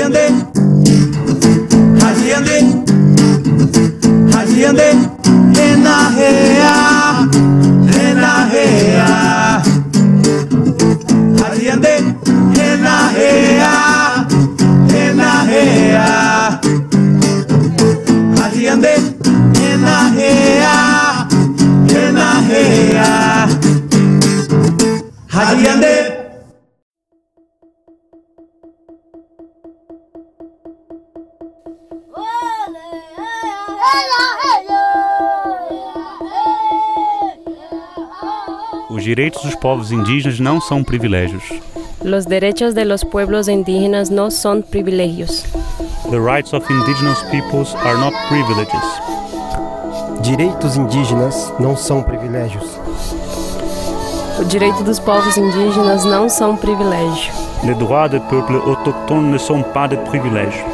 atiende, atiende, atiende, enajea, enajea, atiende, enajea, enajea, atiende, enajea, enajea, atiende. Os direitos dos povos indígenas não são privilégios. Los derechos de los pueblos indígenas no son privilegios. The rights of indigenous peoples are not privileges. Direitos indígenas não são privilégios. O direito dos povos indígenas não são privilégio. Les droits des peuples autochtones ne sont pas des privilèges.